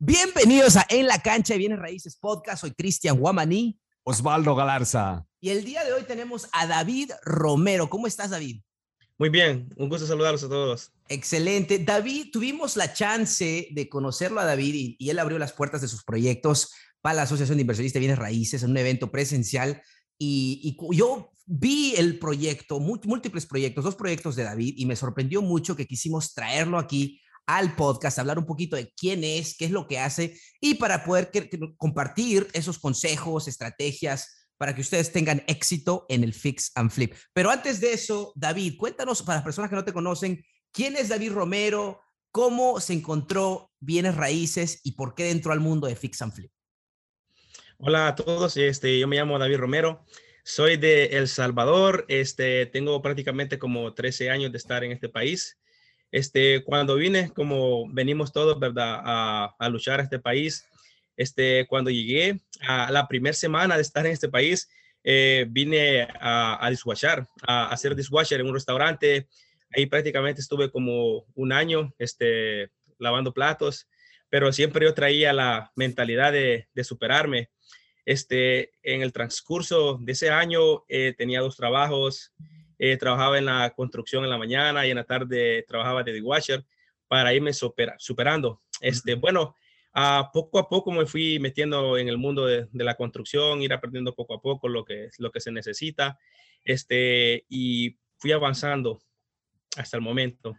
Bienvenidos a En la Cancha de Bienes Raíces Podcast. Soy Cristian Guamaní. Osvaldo Galarza. Y el día de hoy tenemos a David Romero. ¿Cómo estás, David? Muy bien, un gusto saludarlos a todos. Excelente. David, tuvimos la chance de conocerlo a David y, y él abrió las puertas de sus proyectos para la Asociación de Inversionistas de Bienes Raíces en un evento presencial. Y, y yo vi el proyecto, múltiples proyectos, dos proyectos de David, y me sorprendió mucho que quisimos traerlo aquí al podcast, hablar un poquito de quién es, qué es lo que hace y para poder compartir esos consejos, estrategias para que ustedes tengan éxito en el Fix and Flip. Pero antes de eso, David, cuéntanos para las personas que no te conocen, ¿quién es David Romero? ¿Cómo se encontró bienes raíces y por qué entró al mundo de Fix and Flip? Hola a todos, este, yo me llamo David Romero, soy de El Salvador, este, tengo prácticamente como 13 años de estar en este país. Este, cuando vine, como venimos todos, ¿verdad? A, luchar a este país. Este, cuando llegué a la primera semana de estar en este país, eh, vine a, a dishwashar, a, hacer dishwasher en un restaurante. Ahí prácticamente estuve como un año este, lavando platos, pero siempre yo traía la mentalidad de, de superarme. Este, en el transcurso de ese año eh, tenía dos trabajos, eh, trabajaba en la construcción en la mañana y en la tarde trabajaba de dishwasher para irme super, superando. Este, bueno, a poco a poco me fui metiendo en el mundo de, de, la construcción, ir aprendiendo poco a poco lo que, lo que se necesita, este, y fui avanzando hasta el momento.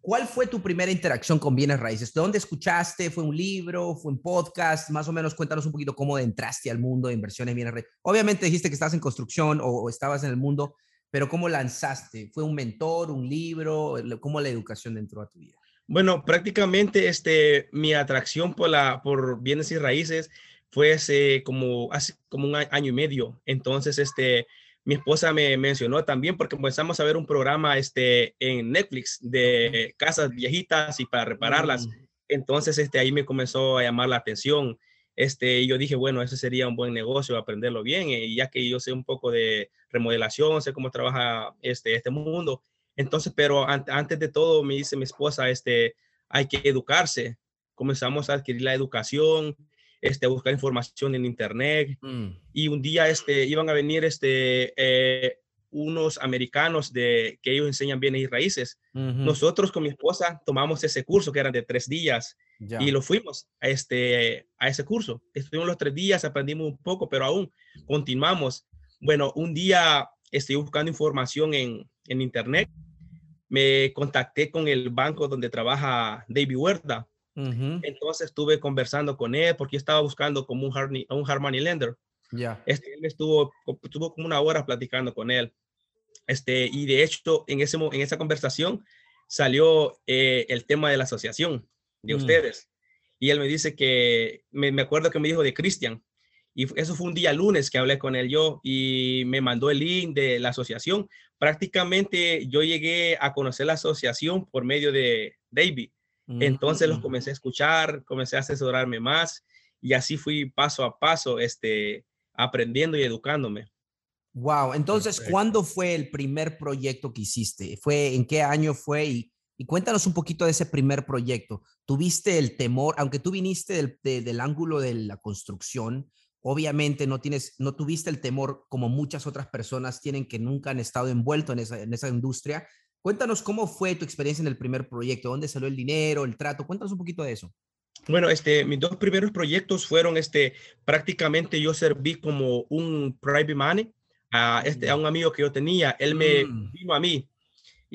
¿Cuál fue tu primera interacción con bienes raíces? ¿De dónde escuchaste? ¿Fue un libro? ¿Fue un podcast? Más o menos cuéntanos un poquito cómo entraste al mundo de inversiones en bienes raíces. Obviamente dijiste que estabas en construcción o, o estabas en el mundo, pero ¿cómo lanzaste? ¿Fue un mentor, un libro? ¿Cómo la educación entró a tu vida? Bueno, prácticamente este, mi atracción por, la, por bienes y raíces fue hace como, hace como un año y medio. Entonces, este, mi esposa me mencionó también porque empezamos a ver un programa este, en Netflix de casas viejitas y para repararlas. Entonces, este, ahí me comenzó a llamar la atención. Este, yo dije, bueno, ese sería un buen negocio, aprenderlo bien, y ya que yo sé un poco de remodelación, sé cómo trabaja este, este mundo. Entonces, pero an antes de todo, me dice mi esposa, este, hay que educarse. Comenzamos a adquirir la educación, este, a buscar información en internet. Mm. Y un día este, iban a venir este, eh, unos americanos de, que ellos enseñan bienes y raíces. Nosotros con mi esposa tomamos ese curso que era de tres días ya. y lo fuimos a, este, a ese curso. Estuvimos los tres días, aprendimos un poco, pero aún continuamos. Bueno, un día estoy buscando información en, en internet. Me contacté con el banco donde trabaja David Huerta Uh -huh. Entonces estuve conversando con él porque yo estaba buscando como un, hard, un hard money lender. Yeah. Este, él estuvo, estuvo como una hora platicando con él. Este, y de hecho, en, ese, en esa conversación salió eh, el tema de la asociación de mm. ustedes. Y él me dice que, me, me acuerdo que me dijo de Cristian. Y eso fue un día lunes que hablé con él yo y me mandó el link de la asociación. Prácticamente yo llegué a conocer la asociación por medio de David entonces los comencé a escuchar, comencé a asesorarme más y así fui paso a paso este, aprendiendo y educándome. Wow, entonces, Perfecto. ¿cuándo fue el primer proyecto que hiciste? ¿Fue en qué año fue? Y, y, cuéntanos un poquito de ese primer proyecto. ¿Tuviste el temor, aunque tú viniste del, de, del ángulo de la construcción, obviamente no tienes, no tuviste el temor como muchas otras personas tienen que nunca han estado envueltos en esa, en esa industria Cuéntanos cómo fue tu experiencia en el primer proyecto, dónde salió el dinero, el trato, cuéntanos un poquito de eso. Bueno, este, mis dos primeros proyectos fueron, este, prácticamente yo serví como un private money a, este, a un amigo que yo tenía. Él me mm. vino a mí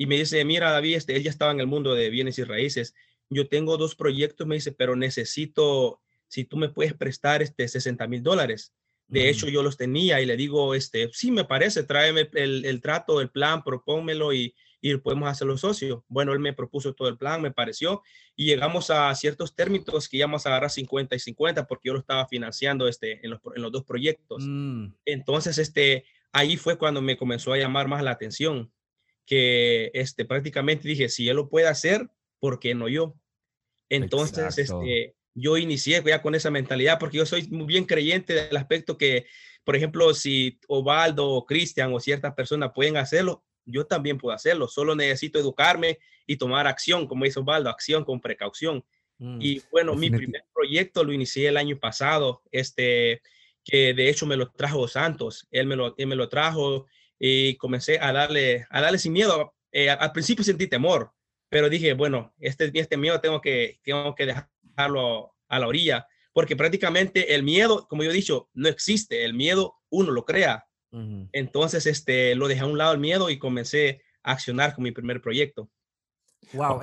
y me dice, mira, David, este, él ya estaba en el mundo de bienes y raíces. Yo tengo dos proyectos, me dice, pero necesito, si tú me puedes prestar, este, 60 mil dólares. De hecho, yo los tenía y le digo, este, sí, me parece, tráeme el, el trato, el plan, propónmelo y, y podemos hacerlo socios. Bueno, él me propuso todo el plan, me pareció, y llegamos a ciertos términos que íbamos a agarrar 50 y 50 porque yo lo estaba financiando este, en, los, en los dos proyectos. Mm. Entonces, este, ahí fue cuando me comenzó a llamar más la atención, que este, prácticamente dije, si él lo puede hacer, ¿por qué no yo? Entonces, este, yo inicié ya con esa mentalidad porque yo soy muy bien creyente del aspecto que, por ejemplo, si Ovaldo o Cristian o ciertas personas pueden hacerlo, yo también puedo hacerlo, solo necesito educarme y tomar acción, como dice Osvaldo, acción con precaución. Mm, y bueno, mi primer proyecto lo inicié el año pasado, este, que de hecho me lo trajo Santos. Él me lo, él me lo trajo y comencé a darle, a darle sin miedo. Eh, al principio sentí temor, pero dije, bueno, este, este miedo tengo que, tengo que dejarlo a la orilla, porque prácticamente el miedo, como yo he dicho, no existe. El miedo uno lo crea. Entonces, este, lo dejé a un lado el miedo y comencé a accionar con mi primer proyecto. Wow.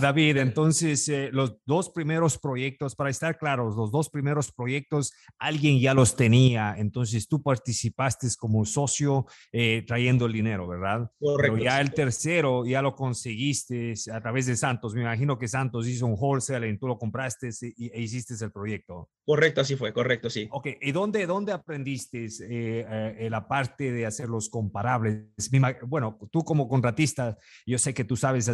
David, entonces eh, los dos primeros proyectos, para estar claros, los dos primeros proyectos alguien ya los tenía, entonces tú participaste como socio eh, trayendo el dinero, ¿verdad? Correcto. Pero ya el tercero ya lo conseguiste a través de Santos. Me imagino que Santos hizo un wholesale y tú lo compraste e hiciste el proyecto. Correcto, así fue, correcto, sí. Ok, ¿y dónde, dónde aprendiste eh, la parte de hacer los comparables? Bueno, tú como contratista, yo sé que tú sabes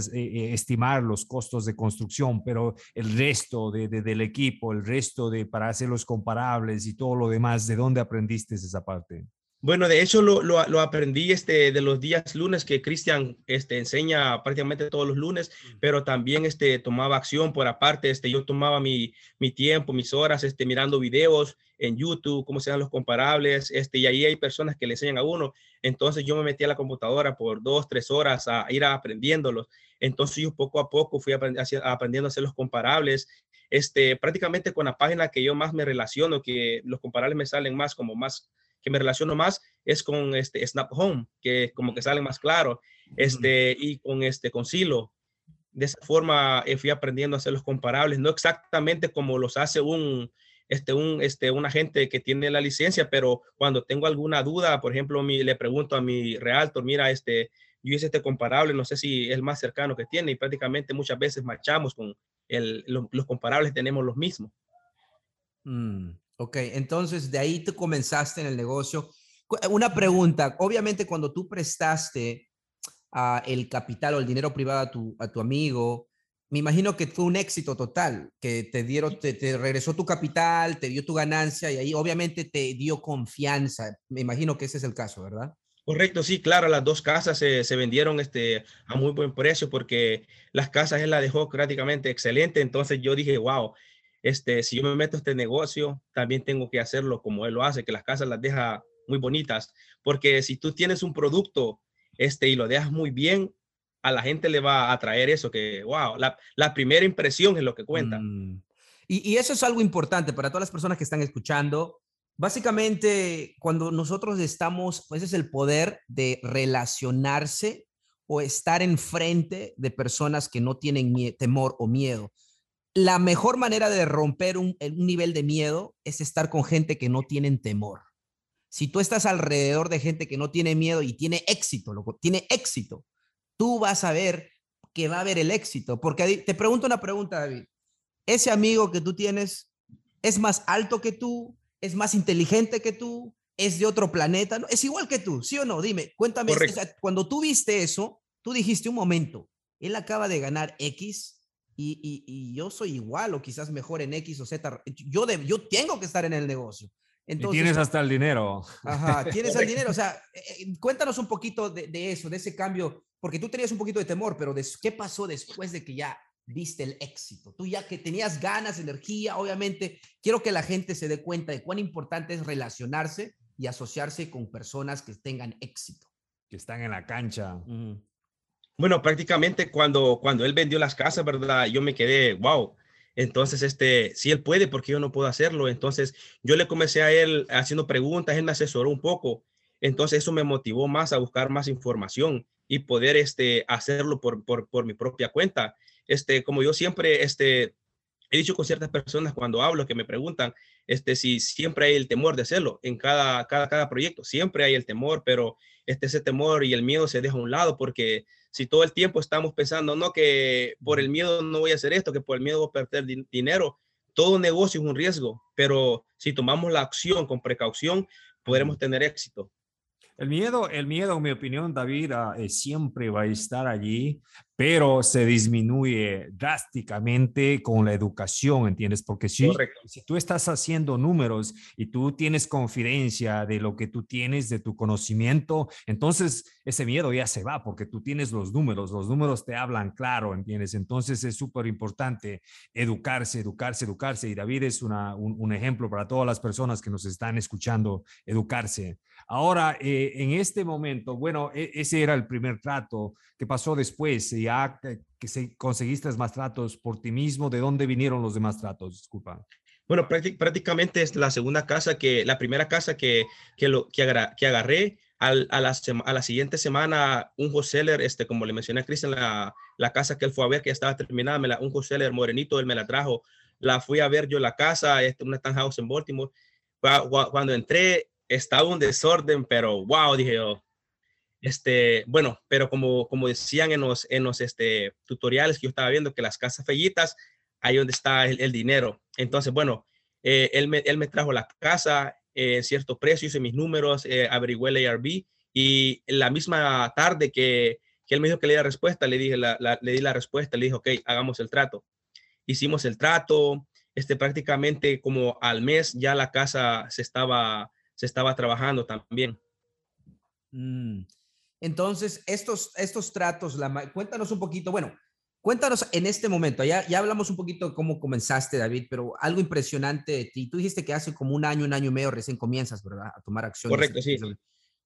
estimar los costos de construcción, pero el resto de, del equipo, el resto de para hacer los comparables y todo lo demás, ¿de dónde aprendiste esa parte? Bueno, de hecho lo, lo, lo, aprendí este, de los días lunes que Cristian este, enseña prácticamente todos los lunes, pero también este, tomaba acción por aparte. Este, yo tomaba mi, mi tiempo, mis horas este, mirando videos en YouTube, cómo se dan los comparables, este, y ahí hay personas que le enseñan a uno. Entonces yo me metí a la computadora por dos, tres horas a ir aprendiéndolos. Entonces yo poco a poco fui aprendiendo a hacer los comparables. Este, prácticamente con la página que yo más me relaciono, que los comparables me salen más como más que me relaciono más es con este Snap Home, que como que sale más claro, este, y con este, con Silo. De esa forma eh, fui aprendiendo a hacer los comparables, no exactamente como los hace un, este, un, este, un agente que tiene la licencia, pero cuando tengo alguna duda, por ejemplo, mi, le pregunto a mi realtor, mira, este, yo hice este comparable, no sé si es el más cercano que tiene y prácticamente muchas veces marchamos con el, los comparables, tenemos los mismos. Mm. Ok, entonces de ahí tú comenzaste en el negocio. Eh, una pregunta, obviamente cuando tú prestaste uh, el capital o el dinero privado a tu, a tu amigo, me imagino que fue un éxito total, que te dieron, te, te, regresó tu capital, te dio tu ganancia y ahí obviamente te dio confianza. Me imagino que ese es el caso, ¿verdad? Correcto, sí, claro, las dos casas se, se, vendieron este, a muy buen precio porque las casas él la dejó prácticamente excelente. Entonces yo dije, wow, este, si yo me meto a este negocio, también tengo que hacerlo como él lo hace, que las casas las deja muy bonitas, porque si tú tienes un producto este, y lo dejas muy bien, a la gente le va a atraer eso, que, wow, la, primera impresión es lo que cuenta. Mm. Y, y, eso es algo importante para todas las personas que están escuchando. Básicamente, cuando nosotros estamos, pues es el poder de relacionarse o estar enfrente de personas que no tienen temor o miedo la mejor manera de romper un, nivel de miedo es estar con gente que no tienen temor. Si tú estás alrededor de gente que no tiene miedo y tiene éxito, loco, tiene éxito, tú vas a ver que va a haber el éxito. Porque te pregunto una pregunta, David. ¿Ese amigo que tú tienes es más alto que tú? ¿Es más inteligente que tú? ¿Es de otro planeta? ¿No? Es igual que tú, ¿sí o no? Dime, cuéntame. cuando tú viste eso, tú dijiste un momento, él acaba de ganar X, y, yo soy igual o quizás mejor en X o Z. Yo, de, yo tengo que estar en el negocio. Entonces, y tienes hasta el dinero. Ajá, tienes el dinero. O sea, eh, eh, cuéntanos un poquito de, eso, de ese cambio, porque tú tenías un poquito de temor, pero ¿qué pasó después de que ya viste el éxito? Tú ya que tenías ganas, energía, obviamente, quiero que la gente se dé cuenta de cuán importante es relacionarse y asociarse con personas que tengan éxito. Que están en la cancha. Bueno, prácticamente cuando, cuando él vendió las casas, ¿verdad? Yo me quedé, wow. Entonces, este, si él puede, porque yo no puedo hacerlo? Entonces, yo le comencé a él haciendo preguntas, él me asesoró un poco. Entonces, eso me motivó más a buscar más información y poder, este, hacerlo por, por, por mi propia cuenta. Este, como yo siempre, este, he dicho con ciertas personas cuando hablo que me preguntan, este, si siempre hay el temor de hacerlo en cada, cada, cada proyecto, siempre hay el temor, pero este, ese temor y el miedo se deja a un lado porque si todo el tiempo estamos pensando, no, que por el miedo no voy a hacer esto, que por el miedo voy a perder dinero, todo negocio es un riesgo, pero si tomamos la acción con precaución, podremos tener éxito. El miedo, el miedo, en mi opinión, David, ah, eh, siempre va a estar allí, pero se disminuye drásticamente con la educación, ¿entiendes? Porque si, si tú estás haciendo números y tú tienes confidencia de lo que tú tienes, de tu conocimiento, entonces ese miedo ya se va porque tú tienes los números, los números te hablan claro, ¿entiendes? Entonces es súper importante educarse, educarse, educarse. Y David es una, un, un ejemplo para todas las personas que nos están escuchando, educarse. Ahora, eh, en este momento, bueno, e, ese era el primer trato. ¿Qué pasó después? Ya que, se, conseguiste más tratos por ti mismo, ¿de dónde vinieron los demás tratos? Disculpa. Bueno, prácticamente es la segunda casa que, la primera casa que, que, lo, que, agarré. Al, a, la, a, la, siguiente semana, un wholesaler, este, como le mencioné a Cristian, la, la casa que él fue a ver, que estaba terminada, me la, un wholesaler morenito, él me la trajo. La fui a ver yo la casa, este, una townhouse en Baltimore. Cuando entré, estaba un desorden, pero wow, dije yo. Este, bueno, pero como, como decían en los, en los este, tutoriales que yo estaba viendo, que las casas fellitas, ahí donde está el, dinero. Entonces, bueno, eh, él, me, él me trajo la casa eh, cierto precio, hice mis números, eh, el ARB y la misma tarde que, que él me dijo que le diera respuesta, le, dije la, le di la respuesta, le dije, ok, hagamos el trato. Hicimos el trato, este, prácticamente como al mes ya la casa se estaba se estaba trabajando también. Mm. Entonces, estos, estos tratos, la, cuéntanos un poquito, bueno, cuéntanos en este momento, ya, ya hablamos un poquito de cómo comenzaste, David, pero algo impresionante de ti. Tú dijiste que hace como un año, un año y medio recién comienzas, ¿verdad? A tomar acción. Correcto, sí.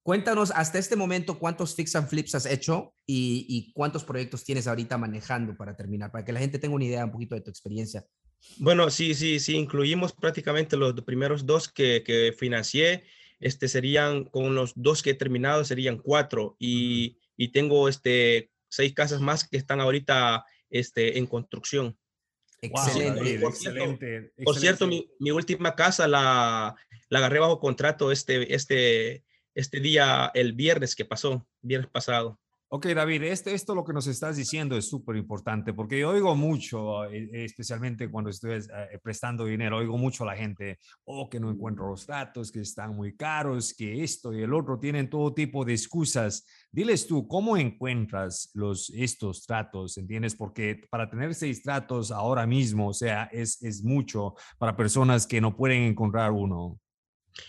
Cuéntanos hasta este momento cuántos fix and flips has hecho y, y, cuántos proyectos tienes ahorita manejando para terminar, para que la gente tenga una idea un poquito de tu experiencia bueno, sí, sí, sí, incluimos prácticamente los primeros dos que, que financié. Este serían, con los dos que he terminado, serían cuatro. Y, y tengo este, seis casas más que están ahorita este, en construcción. Excelente. por, excelente, por cierto, mi, mi, última casa la, la agarré bajo contrato este, este, este día, el viernes que pasó, viernes pasado. Ok, David, este, esto lo que nos estás diciendo es súper importante porque yo oigo mucho, eh, especialmente cuando estoy eh, prestando dinero, oigo mucho a la gente, oh, que no encuentro los datos, que están muy caros, que esto y el otro tienen todo tipo de excusas. Diles tú, ¿cómo encuentras los, estos tratos? ¿Entiendes? Porque para tener seis tratos ahora mismo, o sea, es, es mucho para personas que no pueden encontrar uno.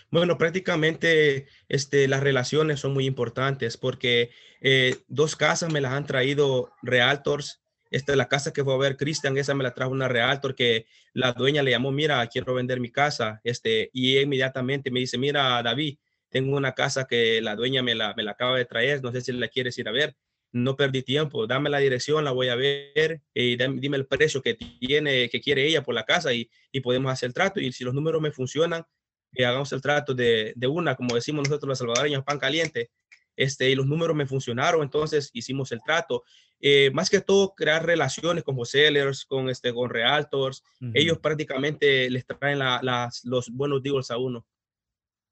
Bueno, prácticamente este, las relaciones son muy importantes porque eh, dos casas me las han traído realtors. Esta es la casa que fue a ver Cristian, esa me la trajo una realtor que la dueña le llamó, mira, quiero vender mi casa. Este, y inmediatamente me dice, mira, David, tengo una casa que la dueña me la, me la acaba de traer, no sé si la quieres ir a ver. No perdí tiempo, dame la dirección, la voy a ver y dime el precio que tiene, que quiere ella por la casa y, y podemos hacer el trato. Y si los números me funcionan, que hagamos el trato de, de, una, como decimos nosotros los salvadoreños, pan caliente, este, y los números me funcionaron, entonces hicimos el trato. Eh, más que todo, crear relaciones con wholesalers, con, este, con realtors, ellos prácticamente les traen la, las, los buenos deals a uno.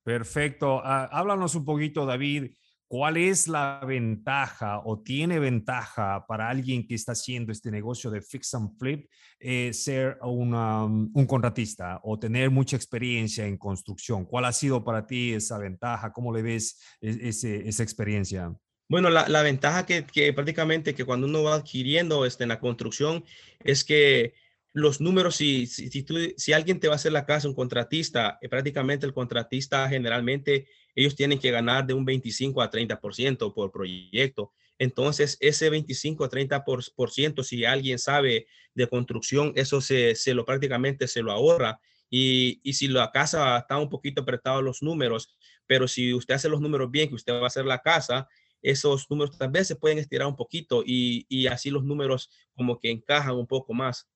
Perfecto. Ah, háblanos un poquito, David, ¿Cuál es la ventaja o tiene ventaja para alguien que está haciendo este negocio de fix and flip eh, ser mm, un contratista o tener mucha experiencia en construcción? ¿Cuál ha sido para ti esa ventaja? ¿Cómo le ves e, esa experiencia? Bueno, la, ventaja que, prácticamente que cuando uno va adquiriendo este, en la construcción es que los números, si, si alguien te va a hacer la casa, un contratista, eh, prácticamente el contratista generalmente ellos tienen que ganar de un 25 a 30% por proyecto. Entonces, ese 25 a 30%, si alguien sabe de construcción, eso se, se lo prácticamente se lo ahorra. Y, y, si la casa está un poquito apretado los números, pero si usted hace los números bien, que usted va a hacer la casa, esos números tal vez se pueden estirar un poquito y, y así los números como que encajan un poco más.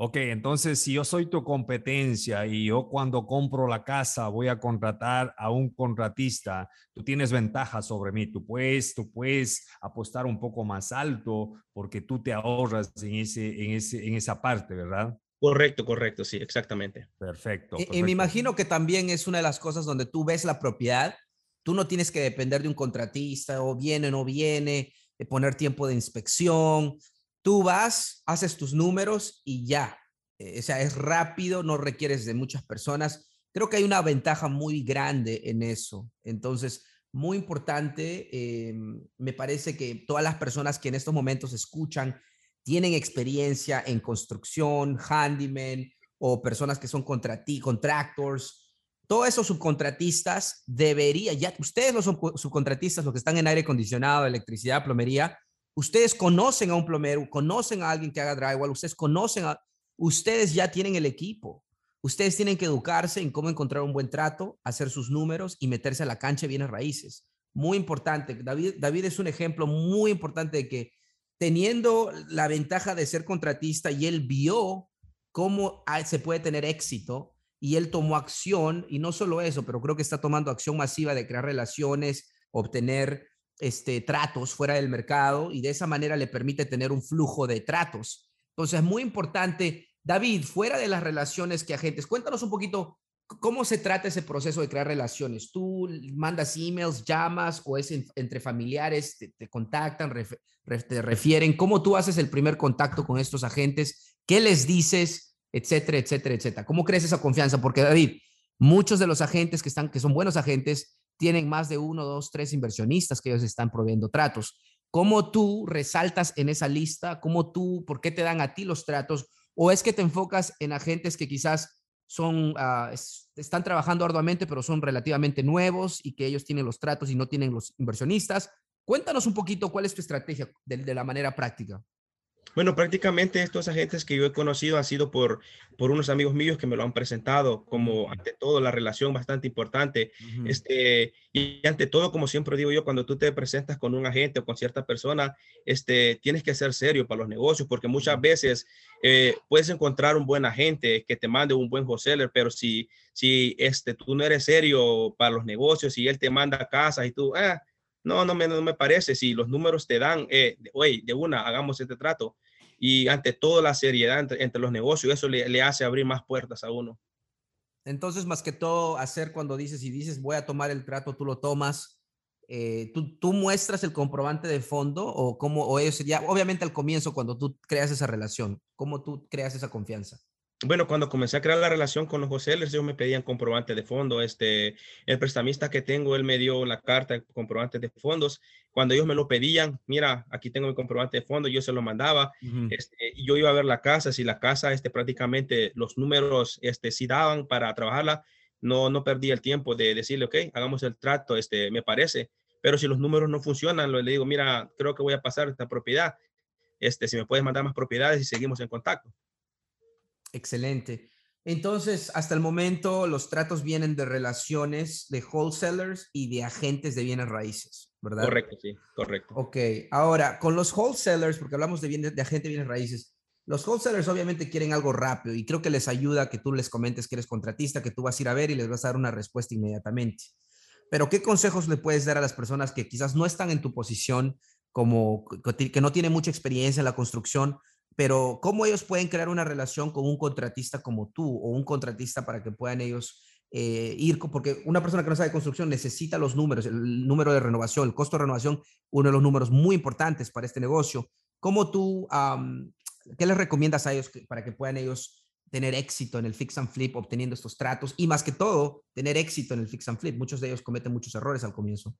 Ok, entonces si yo soy tu competencia y yo cuando compro la casa voy a contratar a un contratista, tú tienes ventaja sobre mí, tú puedes, tú puedes apostar un poco más alto porque tú te ahorras en, ese, en, ese, en esa parte, ¿verdad? Correcto, correcto, sí, exactamente. Perfecto, Y, me imagino que también es una de las cosas donde tú ves la propiedad, tú no tienes que depender de un contratista o viene o no viene, de poner tiempo de inspección, Tú vas, haces tus números y ya. Eh, o sea, es rápido, no requieres de muchas personas. Creo que hay una ventaja muy grande en eso. Entonces, muy importante. Eh, me parece que todas las personas que en estos momentos escuchan tienen experiencia en construcción, handyman o personas que son contractors, todos esos subcontratistas debería, ya ustedes los subcontratistas, los que están en aire acondicionado, electricidad, plomería, ustedes conocen a un plomero, conocen a alguien que haga drywall, ustedes conocen a, ustedes ya tienen el equipo. Ustedes tienen que educarse en cómo encontrar un buen trato, hacer sus números y meterse a la cancha de bienes raíces. Muy importante. David, David es un ejemplo muy importante de que teniendo la ventaja de ser contratista y él vio cómo se puede tener éxito y él tomó acción y no solo eso, pero creo que está tomando acción masiva de crear relaciones, obtener este, tratos fuera del mercado y de esa manera le permite tener un flujo de tratos. Entonces es muy importante David, fuera de las relaciones que agentes, cuéntanos un poquito cómo se trata ese proceso de crear relaciones. ¿Tú mandas emails, llamas o es entre familiares, te, contactan, te refieren? ¿Cómo tú haces el primer contacto con estos agentes? ¿Qué les dices? Etcétera, etcétera, etcétera. ¿Cómo crees esa confianza? Porque David, muchos de los agentes que están, que son buenos agentes, tienen más de uno, dos, tres inversionistas que ellos están proveyendo tratos. ¿Cómo tú resaltas en esa lista? ¿Cómo tú, por qué te dan a ti los tratos? ¿O es que te enfocas en agentes que quizás son, ah, están trabajando arduamente, pero son relativamente nuevos y que ellos tienen los tratos y no tienen los inversionistas? Cuéntanos un poquito cuál es tu estrategia de la manera práctica. Bueno, prácticamente estos agentes que yo he conocido han sido por, por unos amigos míos que me lo han presentado como ante todo la relación bastante importante. este, y ante todo, como siempre digo yo, cuando tú te presentas con un agente o con cierta persona, este, tienes que ser serio para los negocios porque muchas veces eh, puedes encontrar un buen agente que te mande un buen wholesaler, pero si, si este, tú no eres serio para los negocios y él te manda a casa y tú, ah, no, no me, no me parece. Si los números te dan, eh, oye, de una, hagamos este trato y ante todo la seriedad entre, los negocios, eso le, hace abrir más puertas a uno. Entonces, más que todo, hacer cuando dices y dices voy a tomar el trato, tú lo tomas, eh, ¿tú, ¿tú, muestras el comprobante de fondo o cómo, o eso sería, obviamente al comienzo cuando tú creas esa relación, ¿cómo tú creas esa confianza? Bueno, cuando comencé a crear la relación con los wholesalers, ellos me pedían comprobante de fondo. Este, el prestamista que tengo, él me dio la carta de comprobante de fondos. Cuando ellos me lo pedían, mira, aquí tengo mi comprobante de fondo, yo se lo mandaba. este, y yo iba a ver la casa, si la casa, este, prácticamente los números, este, si daban para trabajarla, no, no perdí el tiempo de decirle, ok, hagamos el trato, este, me parece. Pero si los números no funcionan, le digo, mira, creo que voy a pasar esta propiedad. Este, si me puedes mandar más propiedades y seguimos en contacto. Excelente. Entonces, hasta el momento, los tratos vienen de relaciones de wholesalers y de agentes de bienes raíces, ¿verdad? Correcto, sí, correcto. Ok, ahora, con los wholesalers, porque hablamos de, bienes, de agente de bienes raíces, los wholesalers obviamente quieren algo rápido y creo que les ayuda que tú les comentes que eres contratista, que tú vas a ir a ver y les vas a dar una respuesta inmediatamente. Pero, ¿qué consejos le puedes dar a las personas que quizás no están en tu posición, como que no tienen mucha experiencia en la construcción, pero ¿cómo ellos pueden crear una relación con un contratista como tú o un contratista para que puedan ellos eh, ir? Porque una persona que no sabe construcción necesita los números, el número de renovación, el costo de renovación, uno de los números muy importantes para este negocio. ¿Cómo tú, qué les recomiendas a ellos para que puedan ellos tener éxito en el fix and flip obteniendo estos tratos y más que todo, tener éxito en el fix and flip? Muchos de ellos cometen muchos errores al comienzo.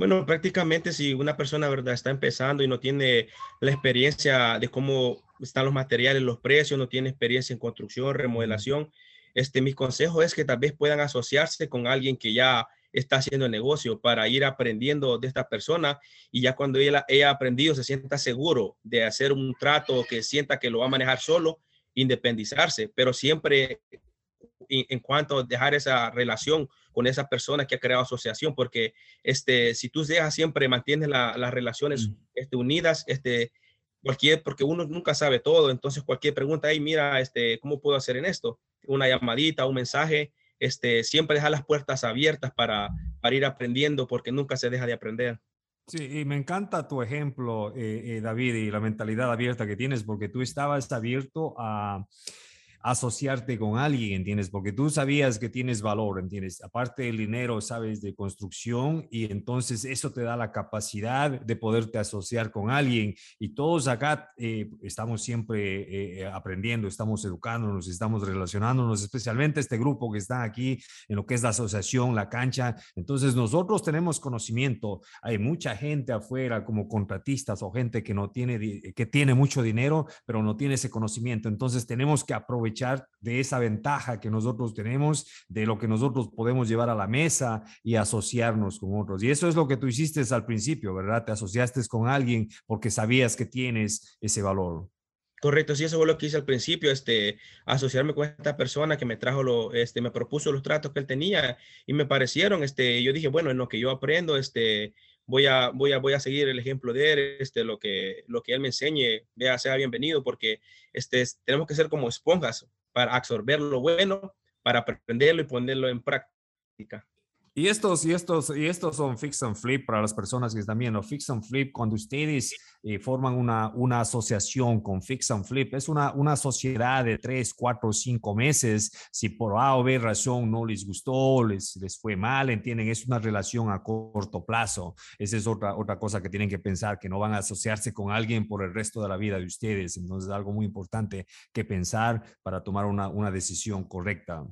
Bueno, prácticamente si una persona verdad está empezando y no tiene la experiencia de cómo están los materiales, los precios, no tiene experiencia en construcción, remodelación, este, mi consejo es que tal vez puedan asociarse con alguien que ya está haciendo el negocio para ir aprendiendo de esta persona y ya cuando ella haya aprendido se sienta seguro de hacer un trato que sienta que lo va a manejar solo, independizarse, pero siempre en cuanto a dejar esa relación con esa persona que ha creado asociación, porque este, si tú dejas siempre, mantienes las relaciones este, unidas, este, cualquier, porque uno nunca sabe todo, entonces cualquier pregunta, ahí mira, este, ¿cómo puedo hacer en esto? Una llamadita, un mensaje, este, siempre deja las puertas abiertas para, para ir aprendiendo, porque nunca se deja de aprender. Sí, y me encanta tu ejemplo, eh, eh, David, y la mentalidad abierta que tienes, porque tú estabas abierto a asociarte con alguien, ¿entiendes? Porque tú sabías que tienes valor, ¿entiendes? Aparte del dinero, sabes de construcción y entonces eso te da la capacidad de poderte asociar con alguien. Y todos acá eh, estamos siempre eh, aprendiendo, estamos educándonos, estamos relacionándonos, especialmente este grupo que está aquí en lo que es la asociación, la cancha. Entonces nosotros tenemos conocimiento. Hay mucha gente afuera como contratistas o gente que no tiene, que tiene mucho dinero, pero no tiene ese conocimiento. Entonces tenemos que aprovechar de esa ventaja que nosotros tenemos, de lo que nosotros podemos llevar a la mesa y asociarnos con otros. Y eso es lo que tú hiciste al principio, ¿verdad? Te asociaste con alguien porque sabías que tienes ese valor. Correcto, sí, eso fue lo que hice al principio, este, asociarme con esta persona que me trajo, lo, este, me propuso los tratos que él tenía y me parecieron, este, yo dije, bueno, en lo que yo aprendo, este, voy a, voy a, voy a seguir el ejemplo de él, este, lo, que, lo que él me enseñe, vea, sea bienvenido, porque este, tenemos que ser como esponjas para absorber lo bueno, para aprenderlo y ponerlo en práctica. Y estos, y estos, y estos son fix and flip para las personas que están viendo. Fix and flip, cuando ustedes eh, forman una, una asociación con fix and flip, es una, una sociedad de tres, cuatro, cinco meses. Si por A o B razón no les gustó, les, les fue mal, entienden, es una relación a corto plazo. Esa es otra, otra cosa que tienen que pensar, que no van a asociarse con alguien por el resto de la vida de ustedes. Entonces, es algo muy importante que pensar para tomar una, una decisión correcta.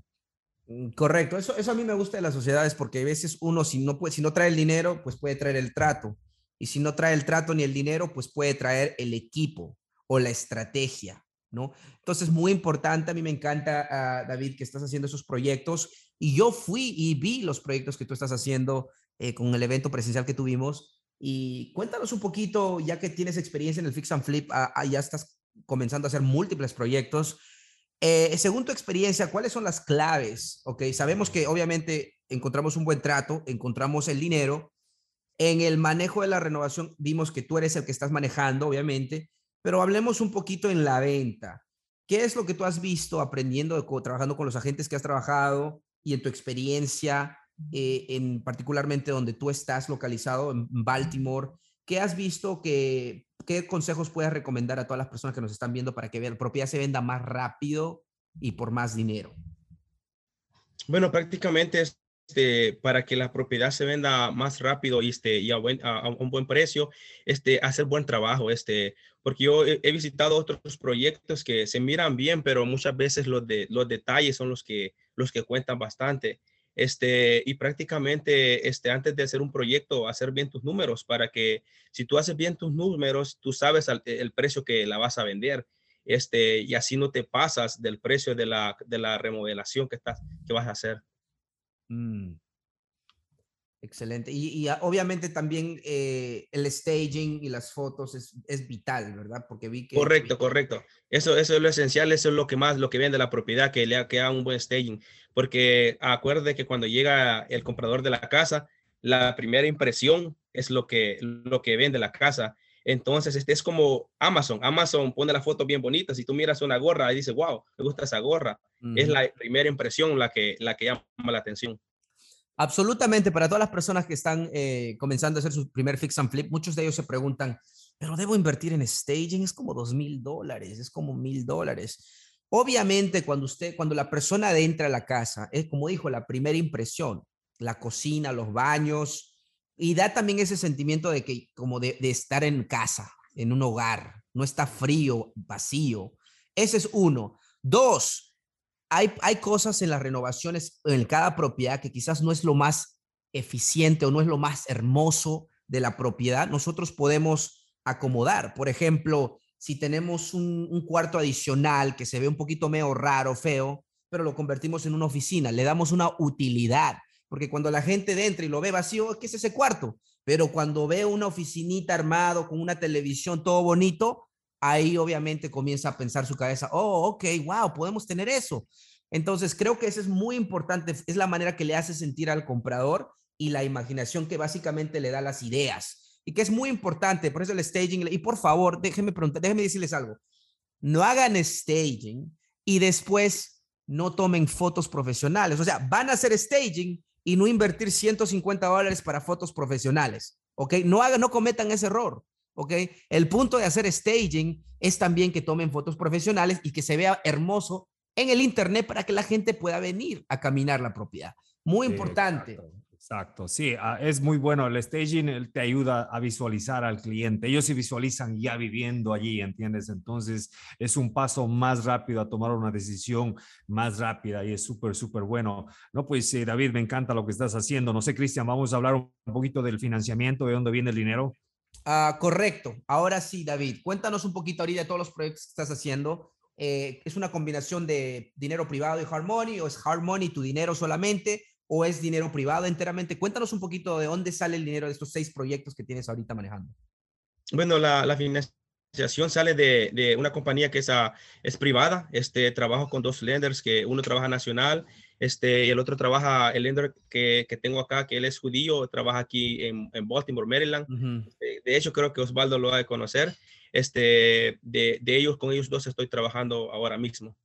Mm, correcto, eso, eso a mí me gusta de las sociedades porque a veces uno si no, puede, si no trae el dinero, pues puede traer el trato. Y si no trae el trato ni el dinero, pues puede traer el equipo o la estrategia, ¿no? Entonces, muy importante, a mí me encanta, ah, David, que estás haciendo esos proyectos. Y yo fui y vi los proyectos que tú estás haciendo eh, con el evento presencial que tuvimos. Y cuéntanos un poquito, ya que tienes experiencia en el Fix and Flip, ah, ah, ya estás comenzando a hacer múltiples proyectos. Eh, según tu experiencia, ¿cuáles son las claves? Ok, sabemos que obviamente encontramos un buen trato, encontramos el dinero. En el manejo de la renovación vimos que tú eres el que estás manejando, obviamente, pero hablemos un poquito en la venta. ¿Qué es lo que tú has visto aprendiendo, trabajando con los agentes que has trabajado y en tu experiencia, eh, en particularmente donde tú estás localizado, en Baltimore? ¿Qué has visto que ¿qué consejos puedes recomendar a todas las personas que nos están viendo para que la propiedad se venda más rápido y por más dinero? Bueno, prácticamente este, para que la propiedad se venda más rápido y, este, y a, un buen precio, este, hacer buen trabajo, este, porque yo he, he, visitado otros proyectos que se miran bien, pero muchas veces los, de, los detalles son los que, los que cuentan bastante. Este, y prácticamente este, antes de hacer un proyecto, hacer bien tus números para que si tú haces bien tus números, tú sabes el, precio que la vas a vender. Este, y así no te pasas del precio de la, de la remodelación que, estás, que vas a hacer. Mm. Excelente. Y, obviamente también eh, el staging y las fotos es, es, vital, ¿verdad? Porque vi que... Correcto, correcto. Eso, eso es lo esencial, eso es lo que más, lo que vende la propiedad, que le haga un buen staging. Porque acuerde que cuando llega el comprador de la casa, la primera impresión es lo que, lo que vende la casa. Entonces, este es como Amazon. Amazon pone la foto bien bonita. Si tú miras una gorra y dices, wow, me gusta esa gorra, es la primera impresión la que, la que llama la atención. Absolutamente, para todas las personas que están eh, comenzando a hacer su primer fix and flip, muchos de ellos se preguntan, pero debo invertir en staging, es como dos mil dólares, es como mil dólares. Obviamente, cuando usted, cuando la persona entra a la casa, es como dijo, la primera impresión, la cocina, los baños, y da también ese sentimiento de que, como de, de estar en casa, en un hogar, no está frío, vacío. Ese es uno. Dos, hay, cosas en las renovaciones, en cada propiedad, que quizás no es lo más eficiente o no es lo más hermoso de la propiedad. Nosotros podemos acomodar. Por ejemplo, si tenemos un, cuarto adicional que se ve un poquito medio raro, feo, pero lo convertimos en una oficina, le damos una utilidad, porque cuando la gente entra y lo ve vacío, ¿qué es ese cuarto? Pero cuando ve una oficinita armado con una televisión todo bonito, ahí obviamente comienza a pensar su cabeza, oh, ok, wow, podemos tener eso. Entonces, creo que eso es muy importante, es la manera que le hace sentir al comprador y la imaginación que básicamente le da las ideas y que es muy importante, por eso el staging, y por favor, déjenme preguntar, déjenme decirles algo, no hagan staging y después no tomen fotos profesionales, o sea, van a hacer staging y no invertir 150 dólares para fotos profesionales, ¿ok? No hagan, no cometan ese error. ¿Ok? El punto de hacer staging es también que tomen fotos profesionales y que se vea hermoso en el Internet para que la gente pueda venir a caminar la propiedad. Muy importante. Exacto, sí, ah, es muy bueno. El staging te ayuda a visualizar al cliente. Ellos se visualizan ya viviendo allí, ¿entiendes? Entonces es un paso más rápido a tomar una decisión más rápida y es súper, súper bueno. No, pues eh, David, me encanta lo que estás haciendo. No sé, Cristian, vamos a hablar un poquito del financiamiento, de dónde viene el dinero. Ah, correcto. Ahora sí, David, cuéntanos un poquito ahorita de todos los proyectos que estás haciendo. Eh, ¿Es una combinación de dinero privado y hard money o es hard money tu dinero solamente? o es dinero privado enteramente? Cuéntanos un poquito de dónde sale el dinero de estos seis proyectos que tienes ahorita manejando. Bueno, la, financiación sale de, una compañía que es, ah, es privada. Este, trabajo con dos lenders, que uno trabaja nacional este, y el otro trabaja, el lender que, tengo acá, que él es judío, trabaja aquí en, Baltimore, Maryland. Este, de hecho, creo que Osvaldo lo va a conocer. Este, de, de ellos, con ellos dos estoy trabajando ahora mismo.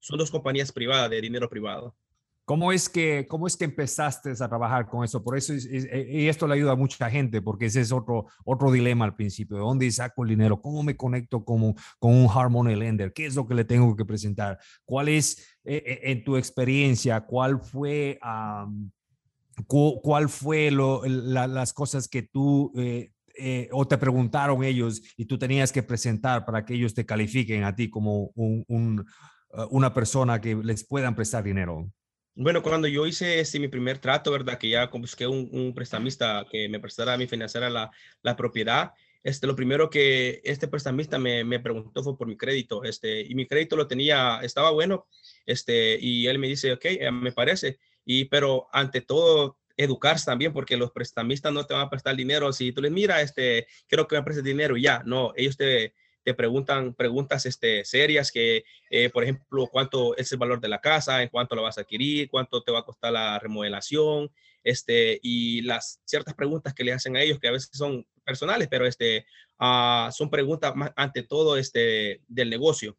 Son dos compañías privadas de dinero privado. ¿Cómo es, que, ¿Cómo es que empezaste a trabajar con eso? Por eso, eh, y esto le ayuda a mucha gente, porque ese es otro, otro dilema al principio. ¿De dónde saco el dinero? ¿Cómo me conecto con, con un Harmony Lender? ¿Qué es lo que le tengo que presentar? ¿Cuál es, eh, eh, en tu experiencia, cuál fue, cuál fue lo, las cosas que tú... o te preguntaron ellos y tú tenías que presentar para que ellos te califiquen a ti como un, un, una persona que les puedan prestar dinero? Bueno, cuando yo hice este, mi primer trato, ¿verdad? Que ya busqué un, un prestamista que me prestara a mí financiar la, la propiedad. Este, lo primero que este prestamista me, me, preguntó fue por mi crédito, este, y mi crédito lo tenía, estaba bueno, este, y él me dice, ok, eh, me parece, y, pero ante todo, educarse también, porque los prestamistas no te van a prestar dinero si tú les mira, este, quiero que me prestes dinero y ya, no, ellos te, te preguntan preguntas este, serias que, eh, por ejemplo, cuánto es el valor de la casa, en cuánto la vas a adquirir, cuánto te va a costar la remodelación, este, y las ciertas preguntas que le hacen a ellos, que a veces son personales, pero este, uh, son preguntas más, ante todo este, del negocio.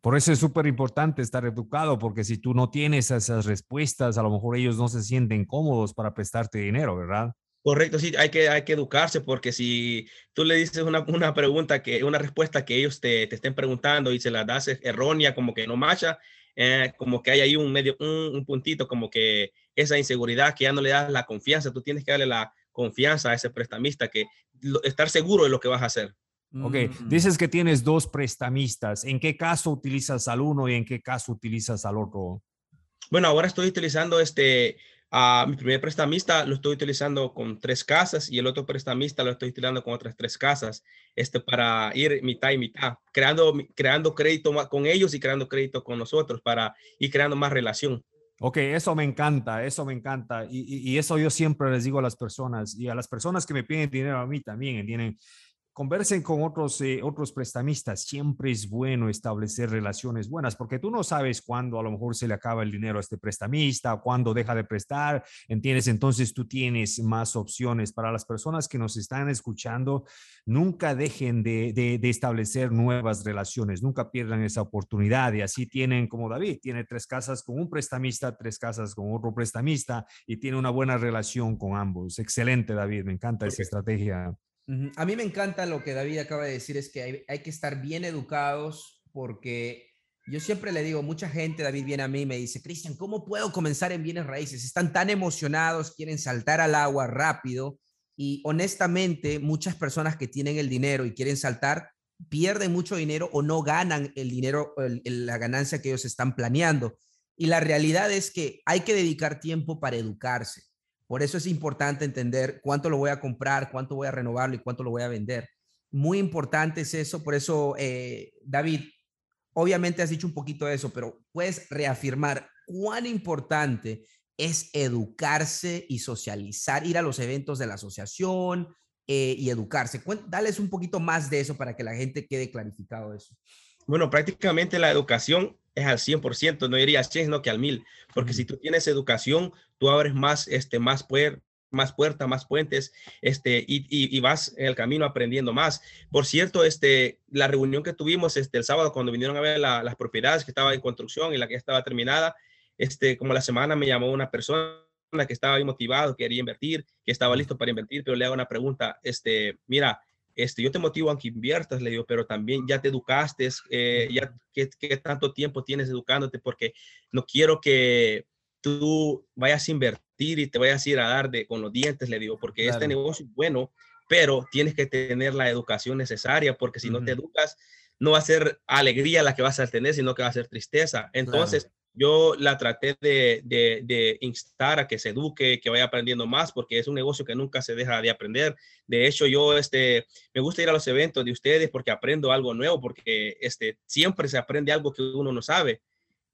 Por eso es súper importante estar educado, porque si tú no tienes esas respuestas, a lo mejor ellos no se sienten cómodos para prestarte dinero, ¿verdad? Correcto, sí, hay que, hay que educarse porque si tú le dices una, una pregunta, que, una respuesta que ellos te, te, estén preguntando y se la das errónea, como que no marcha, eh, como que hay ahí un medio, un, puntito, como que esa inseguridad que ya no le das la confianza, tú tienes que darle la confianza a ese prestamista, que estar seguro de lo que vas a hacer. Ok, mm. dices que tienes dos prestamistas. ¿En qué caso utilizas al uno y en qué caso utilizas al otro? Bueno, ahora estoy utilizando este a mi primer prestamista lo estoy utilizando con tres casas y el otro prestamista lo estoy utilizando con otras tres casas, este, para ir mitad y mitad, creando, creando crédito con ellos y creando crédito con nosotros para ir creando más relación. Ok, eso me encanta, eso me encanta. Y, y, eso yo siempre les digo a las personas y a las personas que me piden dinero a mí también, tienen conversen con otros, eh, otros prestamistas. Siempre es bueno establecer relaciones buenas porque tú no sabes cuándo a lo mejor se le acaba el dinero a este prestamista, cuándo deja de prestar, ¿entiendes? Entonces tú tienes más opciones. Para las personas que nos están escuchando, nunca dejen de, de, establecer nuevas relaciones, nunca pierdan esa oportunidad y así tienen como David, tiene tres casas con un prestamista, tres casas con otro prestamista y tiene una buena relación con ambos. Excelente, David, me encanta esa estrategia. A mí me encanta lo que David acaba de decir, es que hay, que estar bien educados porque yo siempre le digo, mucha gente, David viene a mí y me dice, Cristian, ¿cómo puedo comenzar en bienes raíces? Están tan emocionados, quieren saltar al agua rápido y honestamente muchas personas que tienen el dinero y quieren saltar pierden mucho dinero o no ganan el dinero, la ganancia que ellos están planeando. Y la realidad es que hay que dedicar tiempo para educarse. Por eso es importante entender cuánto lo voy a comprar, cuánto voy a renovarlo y cuánto lo voy a vender. Muy importante es eso. Por eso, eh, David, obviamente has dicho un poquito de eso, pero puedes reafirmar cuán importante es educarse y socializar, ir a los eventos de la asociación eh, y educarse. Dales un poquito más de eso para que la gente quede clarificado eso. Bueno, prácticamente la educación es al 100%, no diría al 100, sino que al 1000, porque si tú tienes educación, tú abres más, este, más, puer, más puertas, más puentes, este, y, y, vas en el camino aprendiendo más. Por cierto, este, la reunión que tuvimos este, el sábado cuando vinieron a ver las propiedades que estaba en construcción y la que ya estaba terminada, este, como la semana me llamó una persona que estaba bien motivado, quería invertir, que estaba listo para invertir, pero le hago una pregunta, este, mira, este, yo te motivo a que inviertas, le digo, pero también ya te educaste, eh, ya ¿qué, tanto tiempo tienes educándote, porque no quiero que tú vayas a invertir y te vayas a ir a dar de, con los dientes, le digo, porque este negocio es bueno, pero tienes que tener la educación necesaria, porque si no te educas, no va a ser alegría la que vas a tener, sino que va a ser tristeza. Entonces, yo la traté de, de, instar a que se eduque, que vaya aprendiendo más, porque es un negocio que nunca se deja de aprender. De hecho, yo este, me gusta ir a los eventos de ustedes porque aprendo algo nuevo, porque este, siempre se aprende algo que uno no sabe.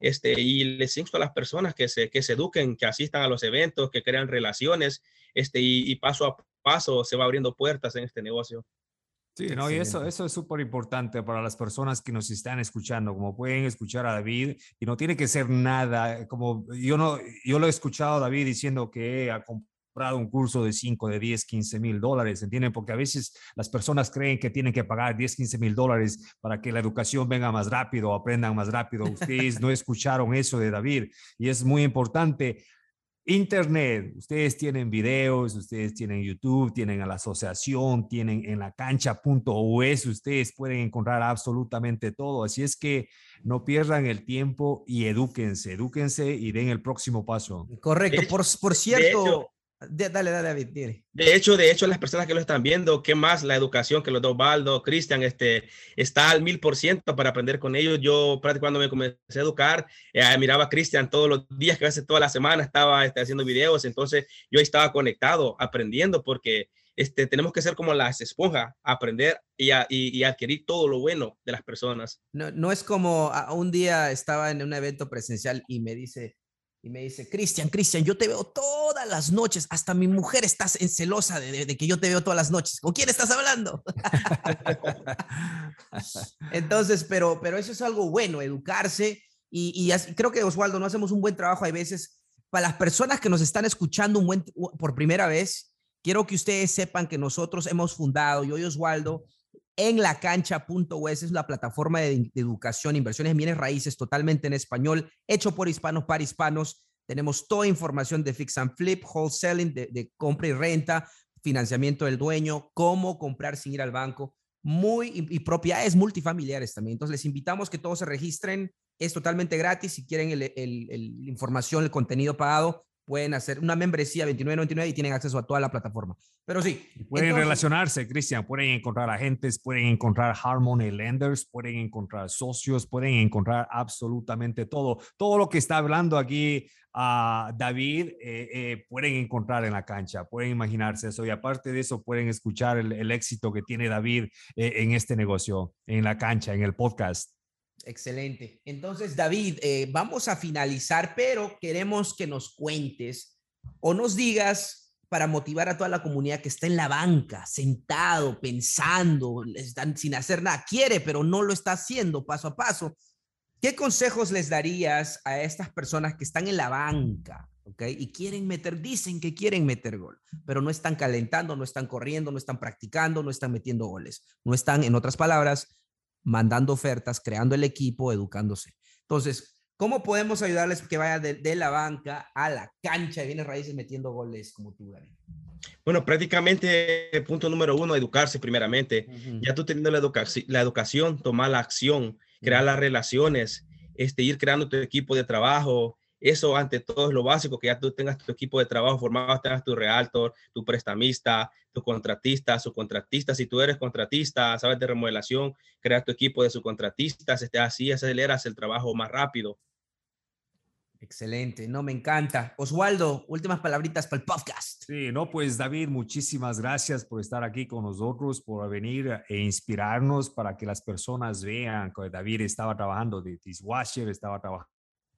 Este, y les insto a las personas que se, que se eduquen, que asistan a los eventos, que crean relaciones, este, y paso a paso se va abriendo puertas en este negocio. Sí, no, y eso, eso es súper importante para las personas que nos están escuchando, como pueden escuchar a David, y no tiene que ser nada, como yo no, yo lo he escuchado a David diciendo que ha comprado un curso de 5, de 10, 15 mil dólares, ¿entienden? Porque a veces las personas creen que tienen que pagar 10, 15 mil dólares para que la educación venga más rápido, aprendan más rápido. Ustedes no escucharon eso de David, y es muy importante Internet, ustedes tienen videos, ustedes tienen YouTube, tienen a la asociación, tienen en la cancha.us, ustedes pueden encontrar absolutamente todo. Así es que no pierdan el tiempo y edúquense, edúquense y den el próximo paso. Correcto. Por, por cierto, dale, dale, David, De hecho, de hecho, las personas que lo están viendo, ¿qué más la educación que los dos Baldo, Cristian, este, está al mil por ciento para aprender con ellos? Yo, prácticamente cuando me comencé a educar, eh, miraba a Cristian todos los días, que a veces toda la semana estaba este, haciendo videos, entonces yo estaba conectado, aprendiendo, porque este, tenemos que ser como las esponjas, aprender y, y, adquirir todo lo bueno de las personas. No, no es como un día estaba en un evento presencial y me dice, y me dice, Cristian, Cristian, yo te veo todas las noches, hasta mi mujer está celosa de, que yo te veo todas las noches. ¿Con quién estás hablando? Entonces, pero, pero eso es algo bueno, educarse. Y, creo que Oswaldo, no hacemos un buen trabajo. Hay veces, para las personas que nos están escuchando un buen, por primera vez, quiero que ustedes sepan que nosotros hemos fundado, yo y Oswaldo, en la cancha.us es la plataforma de, educación, inversiones en bienes raíces totalmente en español, hecho por hispanos para hispanos. Tenemos toda información de fix and flip, wholesaling, de, de compra y renta, financiamiento del dueño, cómo comprar sin ir al banco, muy y, propiedades multifamiliares también. Entonces les invitamos que todos se registren. Es totalmente gratis. Si quieren la información, el contenido pagado, pueden hacer una membresía 29.99 y tienen acceso a toda la plataforma. Pero sí. Pueden relacionarse, Cristian, pueden encontrar agentes, pueden encontrar Harmony Lenders, pueden encontrar socios, pueden encontrar absolutamente todo. Todo lo que está hablando aquí a ah, David, eh, eh, pueden encontrar en la cancha, pueden imaginarse eso y aparte de eso pueden escuchar el, éxito que tiene David eh, en este negocio, en la cancha, en el podcast. Excelente. Entonces, David, eh, vamos a finalizar, pero queremos que nos cuentes o nos digas para motivar a toda la comunidad que está en la banca, sentado, pensando, están sin hacer nada, quiere, pero no lo está haciendo paso a paso. ¿Qué consejos les darías a estas personas que están en la banca, ¿ok? Y quieren meter, dicen que quieren meter gol, pero no están calentando, no están corriendo, no están practicando, no están metiendo goles, no están, en otras palabras, mandando ofertas, creando el equipo, educándose. Entonces, ¿cómo podemos ayudarles que vaya de, la banca a la cancha y viene raíces metiendo goles como tú? Bueno, prácticamente punto número uno, educarse primeramente. Ya tú teniendo la, educación, la educación, tomar la acción, crear las relaciones, este, ir creando tu equipo de trabajo, eso ante todo es lo básico, que ya tú tengas tu equipo de trabajo formado, tengas tu realtor, tu prestamista, tu contratista, subcontratista. Si tú eres contratista, sabes de remodelación, crear tu equipo de subcontratistas, este, así aceleras el trabajo más rápido. Excelente, no me encanta. Oswaldo, últimas palabritas para el podcast. Sí, no, pues David, muchísimas gracias por estar aquí con nosotros, por venir e inspirarnos para que las personas vean que David estaba trabajando de dishwasher, estaba trabajando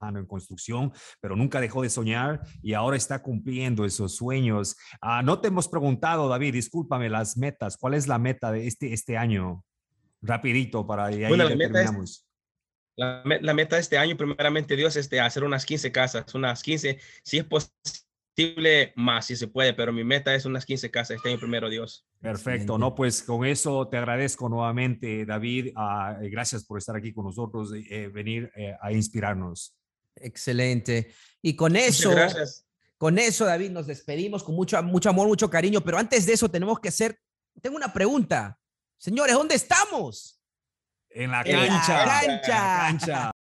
en construcción, pero nunca dejó de soñar y ahora está cumpliendo esos sueños. Ah, no te hemos preguntado, David, discúlpame, las metas. ¿Cuál es la meta de este, este año? Rapidito para ahí bueno, la meta terminamos. la, meta de este año, primeramente Dios, es de hacer unas 15 casas, unas 15, si es posible más, si se puede, pero mi meta es unas 15 casas este año, primero Dios. Perfecto, no, pues con eso te agradezco nuevamente, David. Ah, gracias por estar aquí con nosotros, y eh, venir eh, a inspirarnos. Excelente. Y con eso, con eso, David, nos despedimos con mucho, mucho amor, mucho cariño. Pero antes de eso, tenemos que hacer, tengo una pregunta. Señores, ¿dónde estamos? En la cancha. cancha.